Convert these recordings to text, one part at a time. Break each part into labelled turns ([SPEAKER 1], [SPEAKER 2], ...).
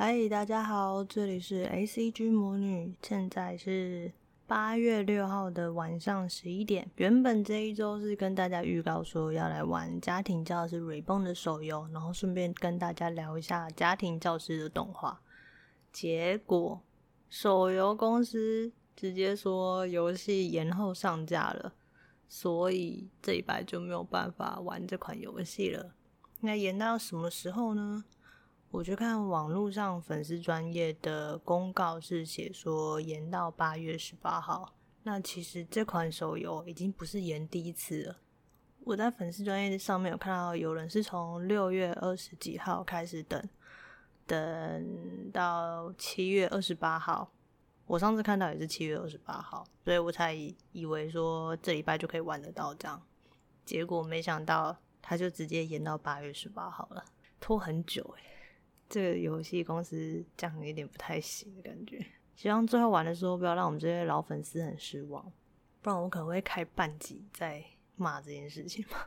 [SPEAKER 1] 嗨，大家好，这里是 ACG 魔女，现在是八月六号的晚上十一点。原本这一周是跟大家预告说要来玩家庭教师 Reborn 的手游，然后顺便跟大家聊一下家庭教师的动画。结果手游公司直接说游戏延后上架了，所以这一拜就没有办法玩这款游戏了。那延到什么时候呢？我去看网络上粉丝专业的公告是写说延到八月十八号。那其实这款手游已经不是延第一次了。我在粉丝专业上面有看到有人是从六月二十几号开始等，等到七月二十八号。我上次看到也是七月二十八号，所以我才以为说这礼拜就可以玩得到这样。结果没想到他就直接延到八月十八号了，拖很久诶、这个游戏公司这样有点不太行的感觉，希望最后玩的时候不要让我们这些老粉丝很失望，不然我可能会开半集在骂这件事情嘛。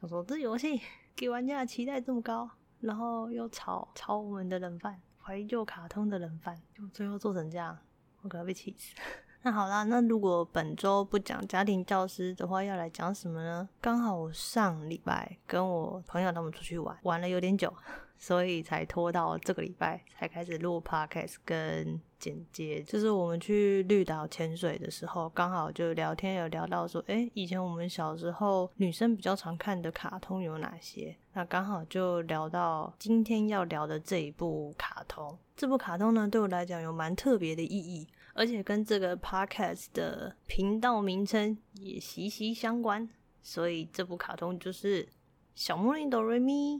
[SPEAKER 1] 想说这游戏给玩家的期待这么高，然后又炒炒我们的冷饭，怀旧卡通的冷饭，就最后做成这样，我可能被气死。那好啦，那如果本周不讲家庭教师的话，要来讲什么呢？刚好我上礼拜跟我朋友他们出去玩，玩了有点久。所以才拖到这个礼拜才开始录 podcast 跟剪接。就是我们去绿岛潜水的时候，刚好就聊天有聊到说，诶，以前我们小时候女生比较常看的卡通有哪些？那刚好就聊到今天要聊的这一部卡通。这部卡通呢，对我来讲有蛮特别的意义，而且跟这个 podcast 的频道名称也息息相关。所以这部卡通就是《小魔女 DoReMi》。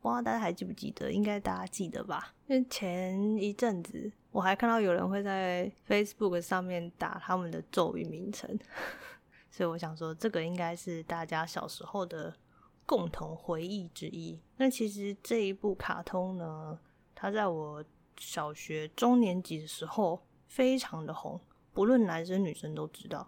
[SPEAKER 1] 不知道大家还记不记得？应该大家记得吧？因为前一阵子我还看到有人会在 Facebook 上面打他们的咒语名称，所以我想说，这个应该是大家小时候的共同回忆之一。那其实这一部卡通呢，它在我小学中年级的时候非常的红，不论男生女生都知道。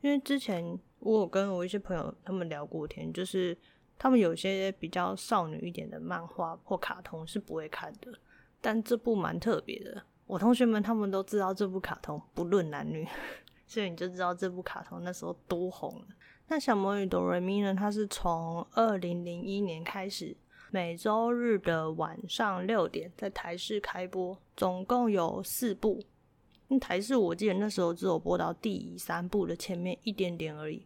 [SPEAKER 1] 因为之前我有跟我一些朋友他们聊过天，就是。他们有些比较少女一点的漫画或卡通是不会看的，但这部蛮特别的。我同学们他们都知道这部卡通不论男女，所以你就知道这部卡通那时候多红了。那小魔女 DoReMi 呢？它是从二零零一年开始，每周日的晚上六点在台视开播，总共有四部。台视我记得那时候只有播到第三部的前面一点点而已。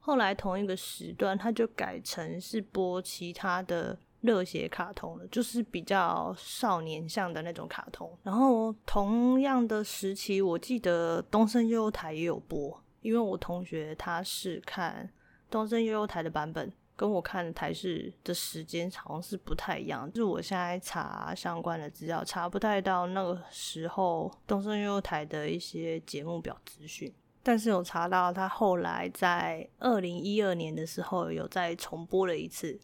[SPEAKER 1] 后来同一个时段，它就改成是播其他的热血卡通了，就是比较少年向的那种卡通。然后同样的时期，我记得东森悠悠台也有播，因为我同学他是看东森悠悠台的版本，跟我看台视的时间好像是不太一样。就是我现在查相关的资料，查不太到那个时候东森幼幼台的一些节目表资讯。但是有查到，他后来在二零一二年的时候有再重播了一次，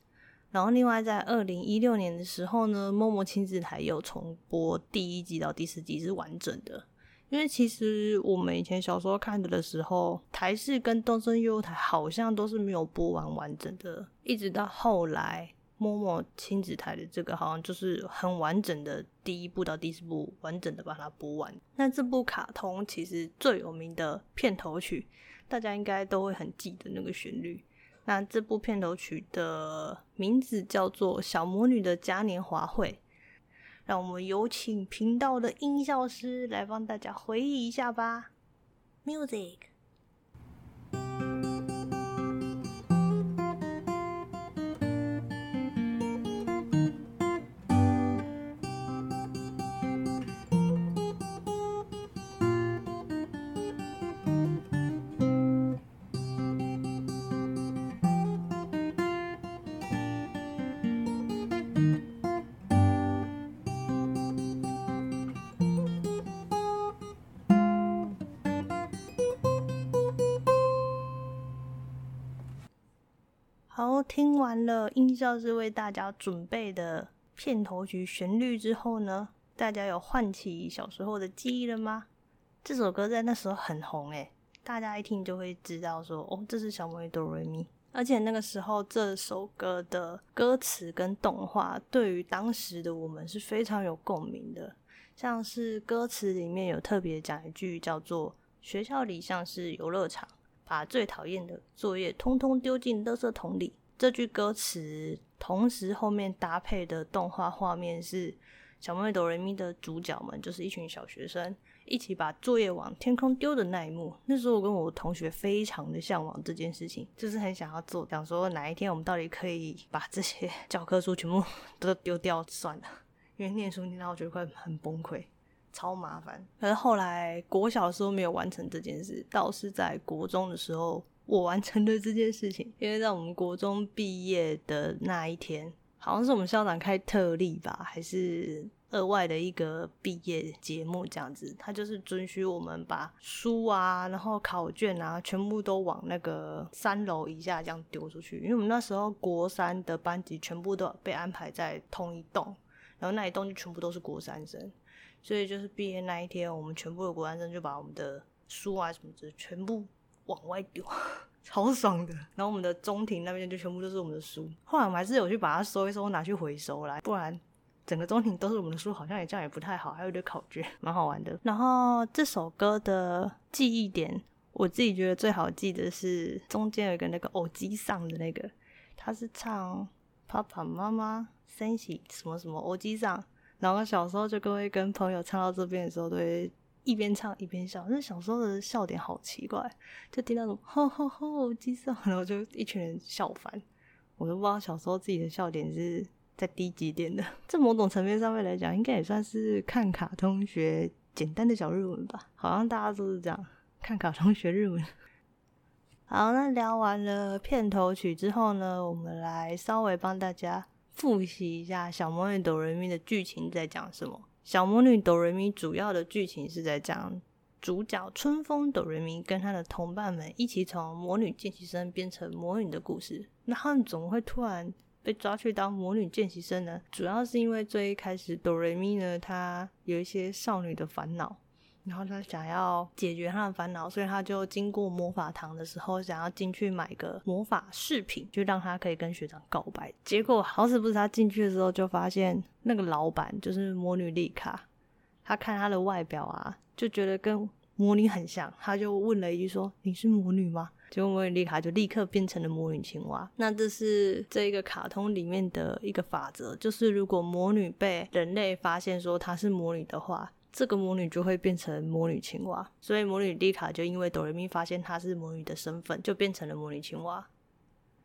[SPEAKER 1] 然后另外在二零一六年的时候呢默默亲子台有重播第一季到第四季是完整的。因为其实我们以前小时候看的的时候，台视跟东森幼幼台好像都是没有播完完整的，一直到后来。momo 亲子台的这个好像就是很完整的，第一部到第四部完整的把它播完。那这部卡通其实最有名的片头曲，大家应该都会很记得那个旋律。那这部片头曲的名字叫做《小魔女的嘉年华会》。让我们有请频道的音效师来帮大家回忆一下吧。Music。好，听完了音效是为大家准备的片头曲旋律之后呢，大家有唤起小时候的记忆了吗？这首歌在那时候很红诶，大家一听就会知道说，哦，这是小魔女 DoReMi。而且那个时候这首歌的歌词跟动画，对于当时的我们是非常有共鸣的。像是歌词里面有特别讲一句叫做“学校里像是游乐场，把最讨厌的作业通通丢进垃圾桶里”。这句歌词同时后面搭配的动画画面是小魔女 DoReMi 的主角们，就是一群小学生。一起把作业往天空丢的那一幕，那时候我跟我同学非常的向往这件事情，就是很想要做，想说哪一天我们到底可以把这些 教科书全部都丢掉算了，因为念书念到我觉得快很崩溃，超麻烦。可是后来国小的时候没有完成这件事，倒是在国中的时候我完成了这件事情，因为在我们国中毕业的那一天，好像是我们校长开特例吧，还是？额外的一个毕业节目这样子，他就是准许我们把书啊，然后考卷啊，全部都往那个三楼以下这样丢出去。因为我们那时候国三的班级全部都被安排在同一栋，然后那一栋就全部都是国三生，所以就是毕业那一天，我们全部的国三生就把我们的书啊什么的全部往外丢，超爽的。然后我们的中庭那边就全部都是我们的书，后来我们还是有去把它收一收，拿去回收来，不然。整个中庭都是我们的书，好像也这样也不太好，还有点考卷，蛮好玩的。然后这首歌的记忆点，我自己觉得最好记的是中间有一个那个偶机上的那个，他是唱爸爸妈妈升起什么什么偶机上，然后小时候就会跟朋友唱到这边的时候，都会一边唱一边笑。那小时候的笑点好奇怪，就听到那种吼吼吼偶机上，然后就一群人笑翻，我都不知道小时候自己的笑点是。在低级点的，这某种层面上面来讲，应该也算是看卡通学简单的小日文吧。好像大家都是这样看卡通学日文。好，那聊完了片头曲之后呢，我们来稍微帮大家复习一下《小魔女 DoReMi》的剧情在讲什么。《小魔女 DoReMi》主要的剧情是在讲主角春风 DoReMi 跟他的同伴们一起从魔女见习生变成魔女的故事。那他们怎么会突然被抓去当魔女见习生呢，主要是因为最一开始哆瑞咪呢，她有一些少女的烦恼，然后他想要解决他的烦恼，所以他就经过魔法堂的时候，想要进去买个魔法饰品，就让他可以跟学长告白。结果好死不死，他进去的时候就发现那个老板就是魔女丽卡，他看她的外表啊，就觉得跟魔女很像，他就问了一句说：“你是魔女吗？”结果魔女丽卡就立刻变成了魔女青蛙。那这是这一个卡通里面的一个法则，就是如果魔女被人类发现说她是魔女的话，这个魔女就会变成魔女青蛙。所以魔女丽卡就因为哆瑞咪发现她是魔女的身份，就变成了魔女青蛙。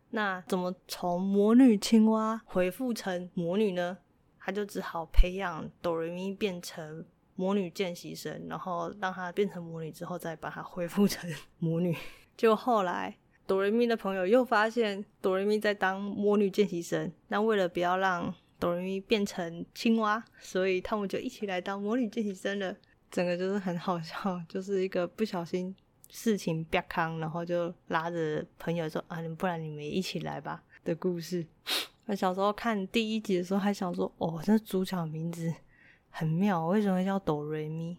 [SPEAKER 1] 那怎么从魔女青蛙恢复成魔女呢？她就只好培养哆瑞咪变成魔女见习生，然后让她变成魔女之后，再把她恢复成魔女。就后来，哆瑞咪的朋友又发现哆瑞咪在当魔女见习生，那为了不要让哆瑞咪变成青蛙，所以他们就一起来当魔女见习生了。整个就是很好笑，就是一个不小心事情变康，然后就拉着朋友说：“啊，不然你们一起来吧”的故事。我小时候看第一集的时候，还想说：“哦，这主角名字很妙，为什么叫哆瑞咪？”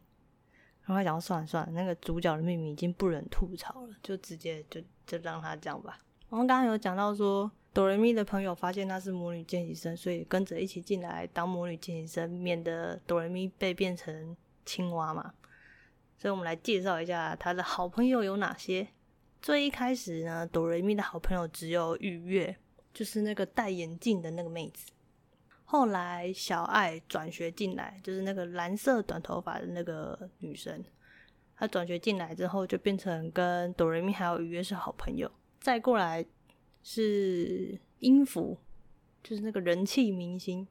[SPEAKER 1] 然后他讲算了算了，那个主角的秘密已经不忍吐槽了，就直接就就让他这样吧。然后刚刚有讲到说，哆瑞咪的朋友发现她是魔女见习生，所以跟着一起进来当魔女见习生，免得哆瑞咪被变成青蛙嘛。所以我们来介绍一下他的好朋友有哪些。最一开始呢，哆瑞咪的好朋友只有雨月，就是那个戴眼镜的那个妹子。后来小爱转学进来，就是那个蓝色短头发的那个女生。她转学进来之后，就变成跟哆瑞咪还有雨月是好朋友。再过来是音符，就是那个人气明星，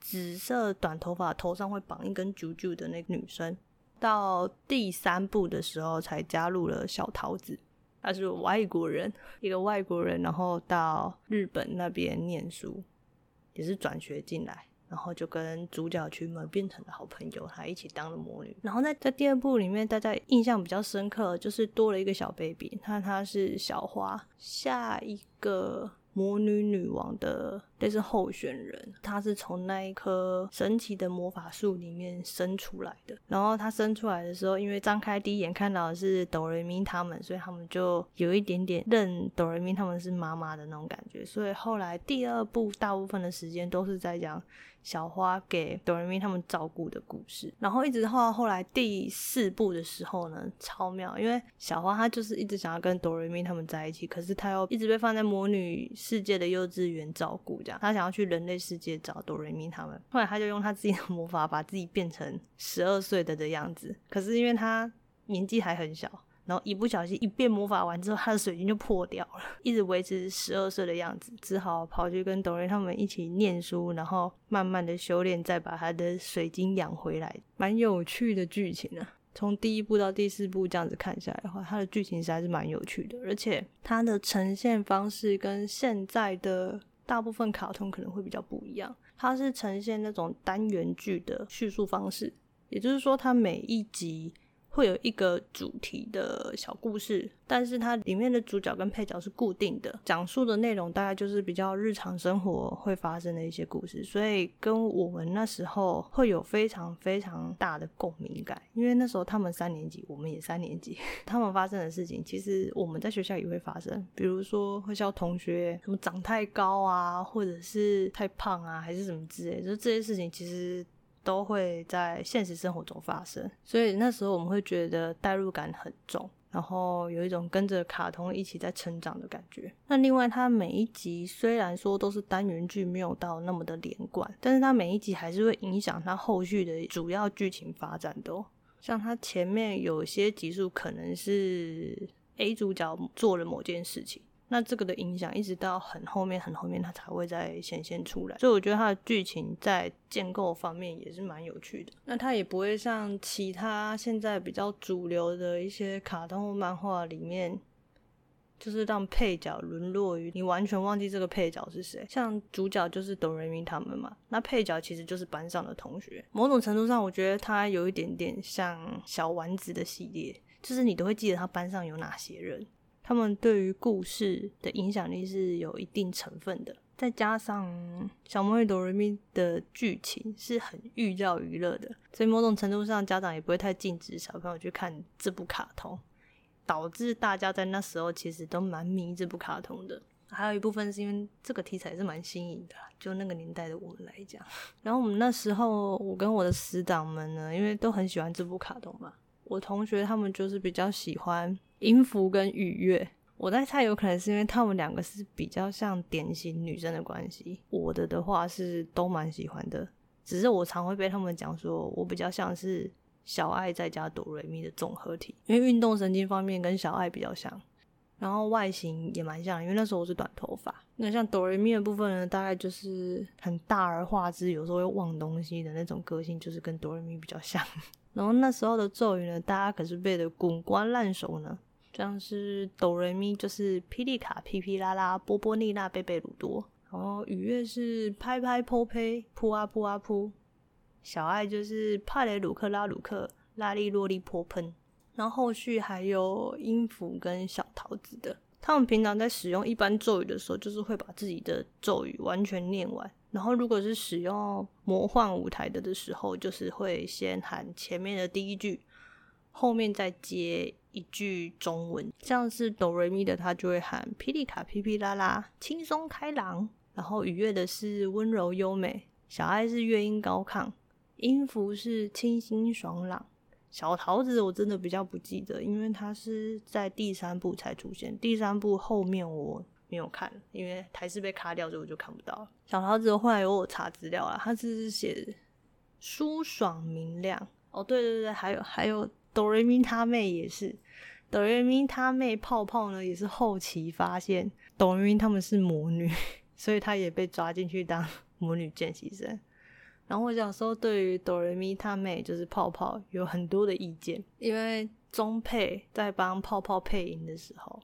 [SPEAKER 1] 紫色短头发，头上会绑一根啾啾的那个女生。到第三部的时候，才加入了小桃子，她是外国人，一个外国人，然后到日本那边念书。也是转学进来，然后就跟主角群们变成了好朋友，还一起当了魔女。然后在在第二部里面，大家印象比较深刻，就是多了一个小 baby，那她是小花，下一个魔女女王的类似候选人，他是从那一棵神奇的魔法树里面生出来的。然后他生出来的时候，因为张开第一眼看到的是哆瑞咪他们，所以他们就有一点点认哆瑞咪他们是妈妈的那种感觉。所以后来第二部大部分的时间都是在讲小花给哆瑞咪他们照顾的故事。然后一直到后来第四部的时候呢，超妙，因为小花她就是一直想要跟哆瑞咪他们在一起，可是她又一直被放在魔女世界的幼稚园照顾，这样她想要去人类世界找哆瑞咪他们。后来他就用他自己的魔法把自己变成十二岁的的样子，可是因为他年纪还很小。然后一不小心一变魔法完之后，他的水晶就破掉了，一直维持十二岁的样子，只好跑去跟哆瑞他们一起念书，然后慢慢的修炼，再把他的水晶养回来。蛮有趣的剧情啊！从第一部到第四部这样子看下来的话，它的剧情实在是蛮有趣的，而且它的呈现方式跟现在的大部分卡通可能会比较不一样。它是呈现那种单元剧的叙述方式，也就是说，它每一集。会有一个主题的小故事，但是它里面的主角跟配角是固定的，讲述的内容大概就是比较日常生活会发生的一些故事，所以跟我们那时候会有非常非常大的共鸣感，因为那时候他们三年级，我们也三年级，他们发生的事情其实我们在学校也会发生，比如说会笑同学什么长太高啊，或者是太胖啊，还是什么之类，就这些事情其实。都会在现实生活中发生，所以那时候我们会觉得代入感很重，然后有一种跟着卡通一起在成长的感觉。那另外，它每一集虽然说都是单元剧，没有到那么的连贯，但是它每一集还是会影响它后续的主要剧情发展的哦。像它前面有些集数可能是 A 主角做了某件事情。那这个的影响一直到很后面很后面，它才会再显现出来。所以我觉得它的剧情在建构方面也是蛮有趣的。那它也不会像其他现在比较主流的一些卡通漫画里面，就是让配角沦落于你完全忘记这个配角是谁。像主角就是哆瑞咪他们嘛，那配角其实就是班上的同学。某种程度上，我觉得它有一点点像小丸子的系列，就是你都会记得他班上有哪些人。他们对于故事的影响力是有一定成分的，再加上小魔女哆瑞咪的剧情是很寓教于乐的，所以某种程度上家长也不会太禁止小朋友去看这部卡通，导致大家在那时候其实都蛮迷这部卡通的。还有一部分是因为这个题材是蛮新颖的，就那个年代的我们来讲。然后我们那时候，我跟我的死党们呢，因为都很喜欢这部卡通嘛，我同学他们就是比较喜欢。音符跟愉悦，我在猜，有可能是因为他们两个是比较像典型女生的关系。我的的话是都蛮喜欢的，只是我常会被他们讲说，我比较像是小爱再加哆瑞咪的综合体，因为运动神经方面跟小爱比较像，然后外形也蛮像，因为那时候我是短头发。那像哆瑞咪的部分呢，大概就是很大而化之，有时候会忘东西的那种个性，就是跟哆瑞咪比较像。然后那时候的咒语呢，大家可是背得滚瓜烂熟呢。像是哆瑞咪就是霹雳卡噼噼啦啦，波波丽娜贝贝鲁多，然后雨月是拍拍泼呸扑啊扑啊扑，小爱就是帕雷鲁克拉鲁克拉力洛利泼喷，然后后续还有音符跟小桃子的，他们平常在使用一般咒语的时候，就是会把自己的咒语完全念完，然后如果是使用魔幻舞台的的时候，就是会先喊前面的第一句，后面再接。一句中文，像是哆瑞咪的，他就会喊霹雳卡噼噼啦啦，轻松开朗。然后愉悦的是温柔优美，小爱是乐音高亢，音符是清新爽朗。小桃子我真的比较不记得，因为它是在第三部才出现，第三部后面我没有看，因为台视被卡掉，所以我就看不到了。小桃子后来有我查资料啊，它是写舒爽明亮。哦，对对对，还有还有哆瑞咪他妹也是。哆瑞咪他妹泡泡呢，也是后期发现哆瑞咪他们是魔女，所以他也被抓进去当魔女见习生。然后我想说，对于哆瑞咪他妹就是泡泡有很多的意见，因为中配在帮泡泡配音的时候，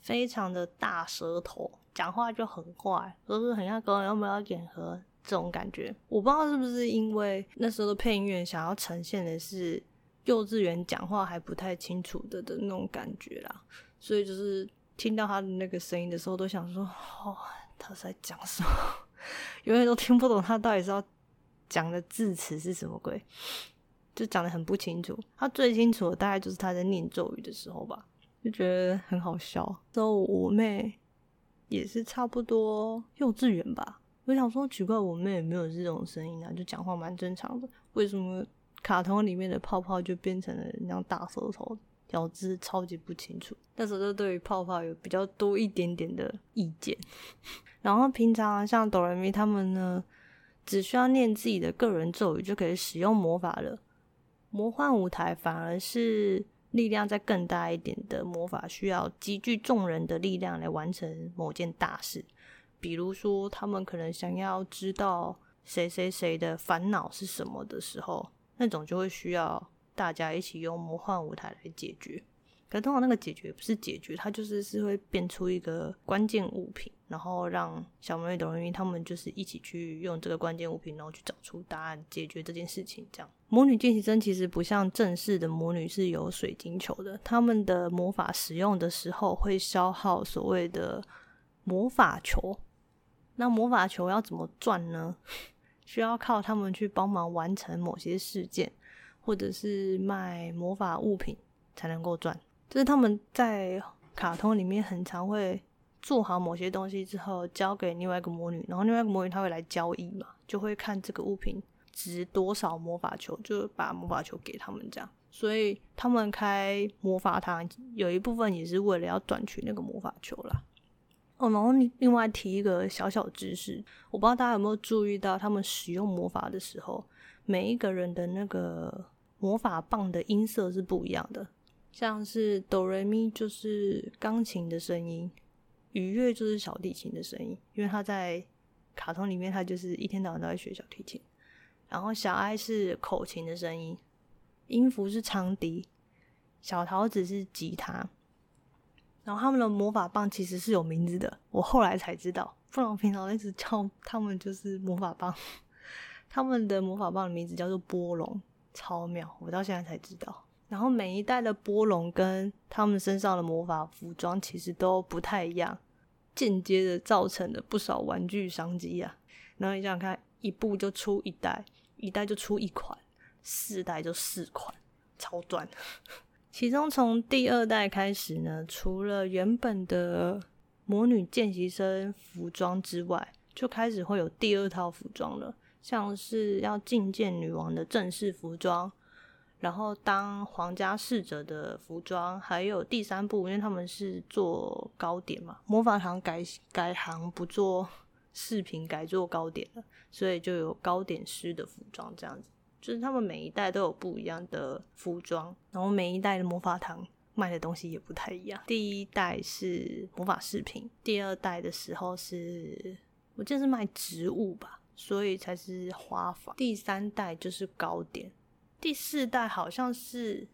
[SPEAKER 1] 非常的大舌头，讲话就很怪，就是很像高人有没有演和这种感觉。我不知道是不是因为那时候的配音员想要呈现的是。幼稚园讲话还不太清楚的的那种感觉啦，所以就是听到他的那个声音的时候，都想说，哦，他在讲什么？永远都听不懂他到底是要讲的字词是什么鬼，就讲得很不清楚。他最清楚的大概就是他在念咒语的时候吧，就觉得很好笑。之后我妹也是差不多幼稚园吧，我想说奇怪，我妹也没有这种声音啊，就讲话蛮正常的，为什么卡通里面的泡泡就变成了那样大舌头？咬字超级不清楚，那时候就对于泡泡有比较多一点点的意见。然后平常像哆来咪他们呢，只需要念自己的个人咒语就可以使用魔法了。魔幻舞台反而是力量再更大一点的魔法，需要集聚众人的力量来完成某件大事。比如说，他们可能想要知道谁谁谁的烦恼是什么的时候，那种就会需要。大家一起用魔幻舞台来解决，可通常那个解决不是解决，它就是是会变出一个关键物品，然后让小魔女哆来咪他们就是一起去用这个关键物品，然后去找出答案，解决这件事情。这样，魔女见习生其实不像正式的魔女是有水晶球的，他们的魔法使用的时候会消耗所谓的魔法球。那魔法球要怎么赚呢？需要靠他们去帮忙完成某些事件。或者是卖魔法物品才能够赚，就是他们在卡通里面很常会做好某些东西之后交给另外一个魔女，然后另外一个魔女她会来交易嘛，就会看这个物品值多少魔法球，就把魔法球给他们这样。所以他们开魔法堂有一部分也是为了要赚取那个魔法球啦。哦，然后另外提一个小小知识，我不知道大家有没有注意到，他们使用魔法的时候，每一个人的那个。魔法棒的音色是不一样的，像是哆来咪就是钢琴的声音，羽月就是小提琴的声音，因为他在卡通里面他就是一天到晚都在学小提琴。然后小爱是口琴的声音，音符是长笛，小桃子是吉他。然后他们的魔法棒其实是有名字的，我后来才知道，不然我平常一直叫他们就是魔法棒。他们的魔法棒的名字叫做波龙。超妙，我到现在才知道。然后每一代的波龙跟他们身上的魔法服装其实都不太一样，间接的造成了不少玩具商机啊。然后你想想看，一部就出一代，一代就出一款，四代就四款，超赚。其中从第二代开始呢，除了原本的魔女见习生服装之外，就开始会有第二套服装了。像是要觐见女王的正式服装，然后当皇家侍者的服装，还有第三部，因为他们是做糕点嘛，魔法堂改改行不做饰品，改做糕点了，所以就有糕点师的服装这样子。就是他们每一代都有不一样的服装，然后每一代的魔法堂卖的东西也不太一样。第一代是魔法饰品，第二代的时候是我记得是卖植物吧。所以才是花房，第三代就是糕点，第四代好像是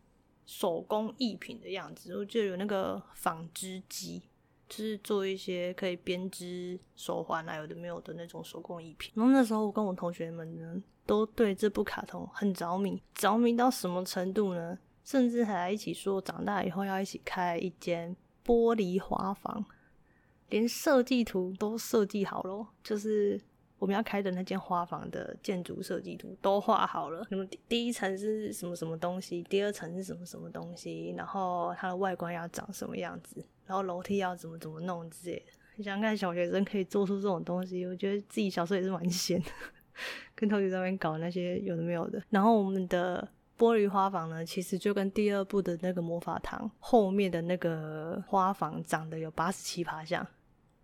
[SPEAKER 1] 手工艺品的样子，我记得有那个纺织机，就是做一些可以编织手环啊，有的没有的那种手工艺品。然后那时候我跟我同学们呢，都对这部卡通很着迷，着迷到什么程度呢？甚至还一起说长大以后要一起开一间玻璃花房，连设计图都设计好了，就是。我们要开的那间花房的建筑设计图都画好了，那么第一层是什么什么东西，第二层是什么什么东西，然后它的外观要长什么样子，然后楼梯要怎么怎么弄之类的。你想看小学生可以做出这种东西，我觉得自己小时候也是蛮闲的，跟同学在那边搞那些有的没有的。然后我们的玻璃花房呢，其实就跟第二部的那个魔法堂后面的那个花房长得有八十七趴像。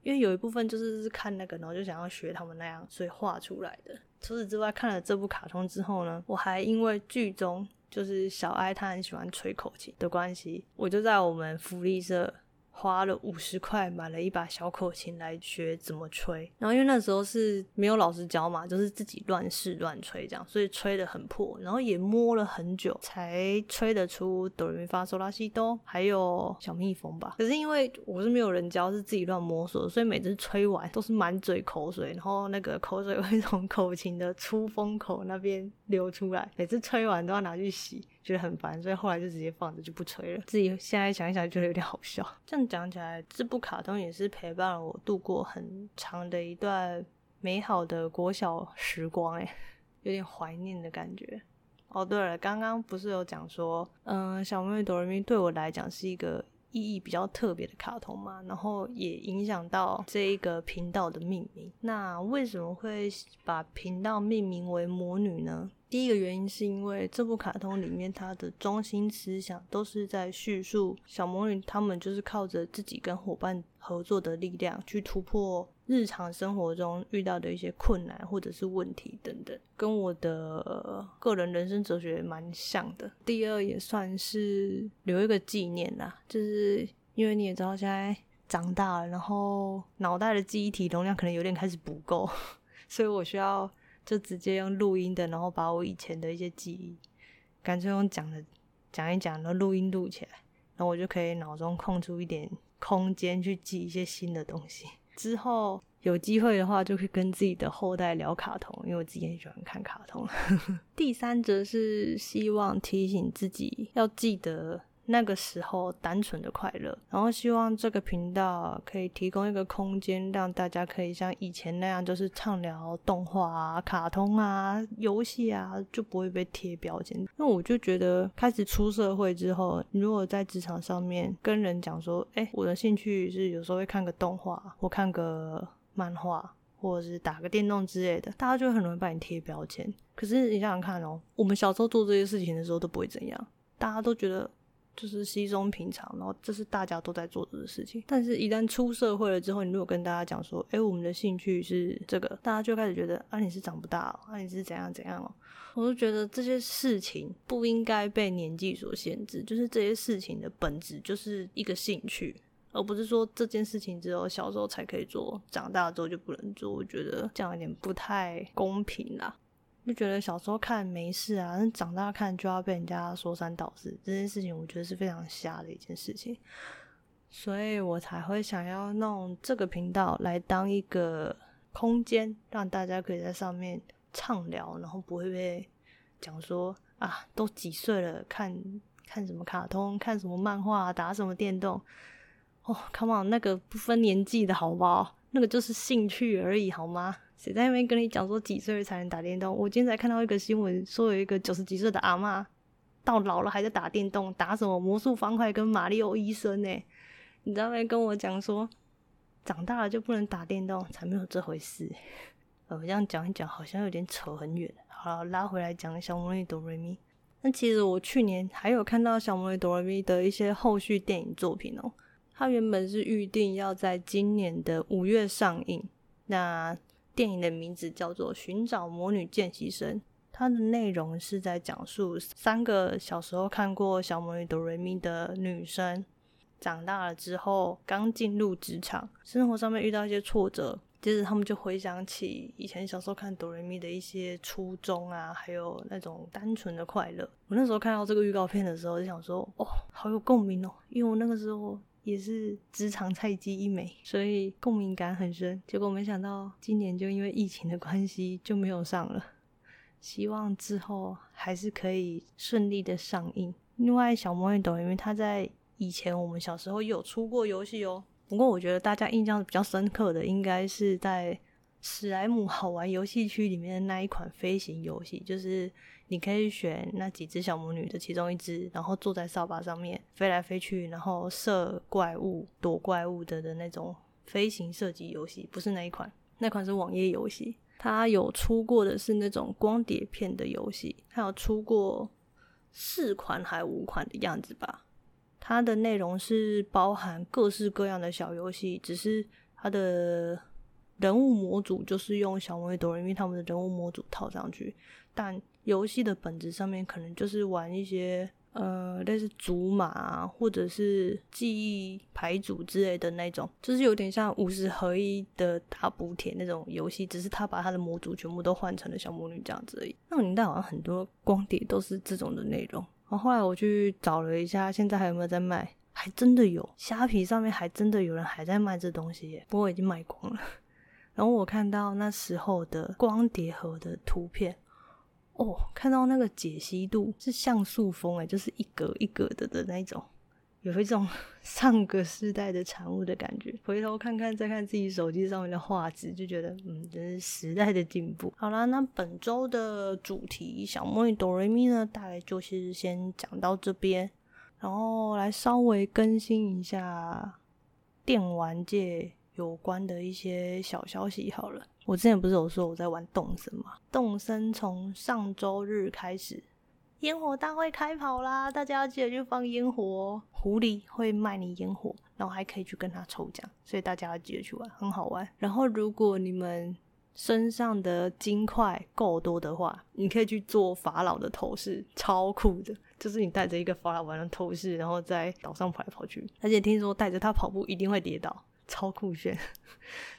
[SPEAKER 1] 因为有一部分就是看那个，然后就想要学他们那样，所以画出来的。除此之外，看了这部卡通之后呢，我还因为剧中就是小哀他很喜欢吹口琴的关系，我就在我们福利社。花了五十块买了一把小口琴来学怎么吹，然后因为那时候是没有老师教嘛，就是自己乱试乱吹这样，所以吹得很破，然后也摸了很久才吹得出哆来咪发嗦拉西哆，还有小蜜蜂吧。可是因为我是没有人教，是自己乱摸索，所以每次吹完都是满嘴口水，然后那个口水会从口琴的出风口那边流出来，每次吹完都要拿去洗。觉得很烦，所以后来就直接放着就不吹了。自己现在想一想，觉得有点好笑。这样讲起来，这部卡通也是陪伴了我度过很长的一段美好的国小时光，哎，有点怀念的感觉。哦，对了，刚刚不是有讲说，嗯、呃，小魔女 DoReMi 对我来讲是一个意义比较特别的卡通嘛，然后也影响到这一个频道的命名。那为什么会把频道命名为魔女呢？第一个原因是因为这部卡通里面它的中心思想都是在叙述小魔女他们就是靠着自己跟伙伴合作的力量去突破日常生活中遇到的一些困难或者是问题等等，跟我的个人人生哲学蛮像的。第二也算是留一个纪念啦，就是因为你也知道现在长大了，然后脑袋的记忆体容量可能有点开始不够，所以我需要。就直接用录音的，然后把我以前的一些记忆，干脆用讲的讲一讲，然后录音录起来，然后我就可以脑中空出一点空间去记一些新的东西。之后有机会的话，就可以跟自己的后代聊卡通，因为我自己很喜欢看卡通。第三则是希望提醒自己要记得。那个时候单纯的快乐，然后希望这个频道可以提供一个空间，让大家可以像以前那样，就是畅聊动画啊、卡通啊、游戏啊，就不会被贴标签。那我就觉得，开始出社会之后，如果在职场上面跟人讲说，哎，我的兴趣是有时候会看个动画，或看个漫画，或者是打个电动之类的，大家就很容易把你贴标签。可是你想想看哦，我们小时候做这些事情的时候都不会怎样，大家都觉得。就是稀松平常，然后这是大家都在做的事情。但是，一旦出社会了之后，你如果跟大家讲说，哎，我们的兴趣是这个，大家就开始觉得，啊，你是长不大哦，啊，你是怎样怎样哦。我就觉得这些事情不应该被年纪所限制，就是这些事情的本质就是一个兴趣，而不是说这件事情只有小时候才可以做，长大之后就不能做。我觉得这样有点不太公平啦。就觉得小时候看没事啊，但长大看就要被人家说三道四，这件事情我觉得是非常瞎的一件事情，所以我才会想要弄这个频道来当一个空间，让大家可以在上面畅聊，然后不会被讲说啊，都几岁了，看看什么卡通，看什么漫画，打什么电动，哦，come on，那个不分年纪的好不好？那个就是兴趣而已，好吗？谁在那边跟你讲说几岁才能打电动？我今天才看到一个新闻，说有一个九十几岁的阿嬷，到老了还在打电动，打什么魔术方块跟马里奥医生呢？你在那边跟我讲说，长大了就不能打电动，才没有这回事。我这样讲一讲，好像有点扯很远。好了，拉回来讲小魔女 DoReMi。那其实我去年还有看到小魔女 DoReMi 的一些后续电影作品哦。它原本是预定要在今年的五月上映。那电影的名字叫做《寻找魔女见习生》，它的内容是在讲述三个小时候看过小魔女哆瑞咪的女生，长大了之后刚进入职场，生活上面遇到一些挫折，接着他们就回想起以前小时候看哆瑞咪的一些初衷啊，还有那种单纯的快乐。我那时候看到这个预告片的时候，就想说，哦，好有共鸣哦，因为我那个时候。也是职场菜鸡一枚，所以共鸣感很深。结果没想到今年就因为疫情的关系就没有上了。希望之后还是可以顺利的上映。另外，小魔女抖音，因为它在以前我们小时候有出过游戏哦。不过我觉得大家印象比较深刻的应该是在史莱姆好玩游戏区里面的那一款飞行游戏，就是。你可以选那几只小魔女的其中一只，然后坐在扫把上面飞来飞去，然后射怪物、躲怪物的的那种飞行射击游戏，不是那一款，那款是网页游戏。它有出过的是那种光碟片的游戏，它有出过四款还五款的样子吧。它的内容是包含各式各样的小游戏，只是它的人物模组就是用小魔女 DoReMi 他们的人物模组套上去，但。游戏的本质上面可能就是玩一些呃类似组码啊，或者是记忆牌组之类的那种，就是有点像五十合一的大补帖那种游戏，只是他把他的模组全部都换成了小魔女这样子而已。那个年代好像很多光碟都是这种的内容。然后后来我去找了一下，现在还有没有在卖？还真的有，虾皮上面还真的有人还在卖这东西耶，不过已经卖光了。然后我看到那时候的光碟盒的图片。哦，看到那个解析度是像素风诶，就是一格一格的的那种，有一种 上个世代的产物的感觉。回头看看，再看自己手机上面的画质，就觉得嗯，真是时代的进步。好啦，那本周的主题小魔女哆瑞咪呢，大概就是先讲到这边，然后来稍微更新一下电玩界有关的一些小消息。好了，我之前不是有说我在玩动森吗？动森从上周日开始。烟火大会开跑啦！大家要记得去放烟火哦。狐狸会卖你烟火，然后还可以去跟他抽奖，所以大家要记得去玩，很好玩。然后如果你们身上的金块够多的话，你可以去做法老的头饰，超酷的。就是你带着一个法老玩的头饰，然后在岛上跑来跑去，而且听说带着它跑步一定会跌倒。超酷炫，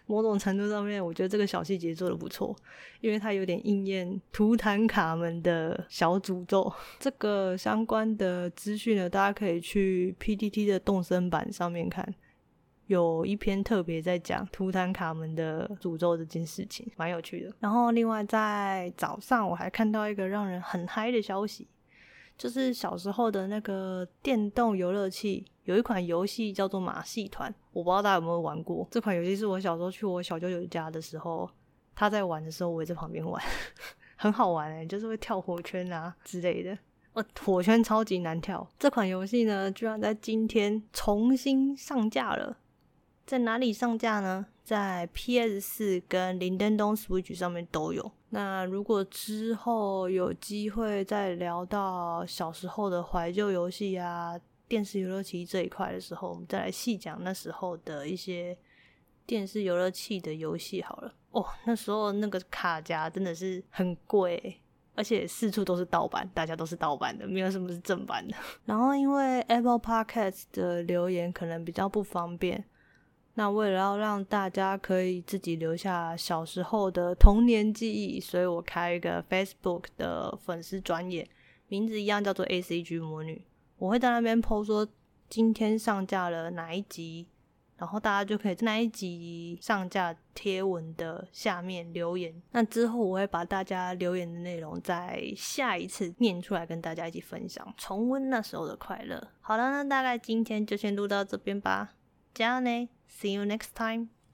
[SPEAKER 1] 某种程度上面，我觉得这个小细节做的不错，因为它有点应验图坦卡门的小诅咒。这个相关的资讯呢，大家可以去 PTT 的动森版上面看，有一篇特别在讲图坦卡门的诅咒这件事情，蛮有趣的。然后另外在早上，我还看到一个让人很嗨的消息。就是小时候的那个电动游乐器，有一款游戏叫做马戏团，我不知道大家有没有玩过。这款游戏是我小时候去我小舅舅家的时候，他在玩的时候，我也在旁边玩，很好玩哎，就是会跳火圈啊之类的。哦，火圈超级难跳。这款游戏呢，居然在今天重新上架了，在哪里上架呢？在 PS 四跟任天堂 Switch 上面都有。那如果之后有机会再聊到小时候的怀旧游戏啊、电视游乐器这一块的时候，我们再来细讲那时候的一些电视游乐器的游戏好了。哦，那时候那个卡夹真的是很贵，而且四处都是盗版，大家都是盗版的，没有什么是正版的。然后因为 Apple Podcast 的留言可能比较不方便。那为了要让大家可以自己留下小时候的童年记忆，所以我开一个 Facebook 的粉丝专业，名字一样叫做 ACG 魔女。我会在那边 po 说今天上架了哪一集，然后大家就可以在那一集上架贴文的下面留言。那之后我会把大家留言的内容在下一次念出来跟大家一起分享，重温那时候的快乐。好了，那大概今天就先录到这边吧。加油呢！See you next time.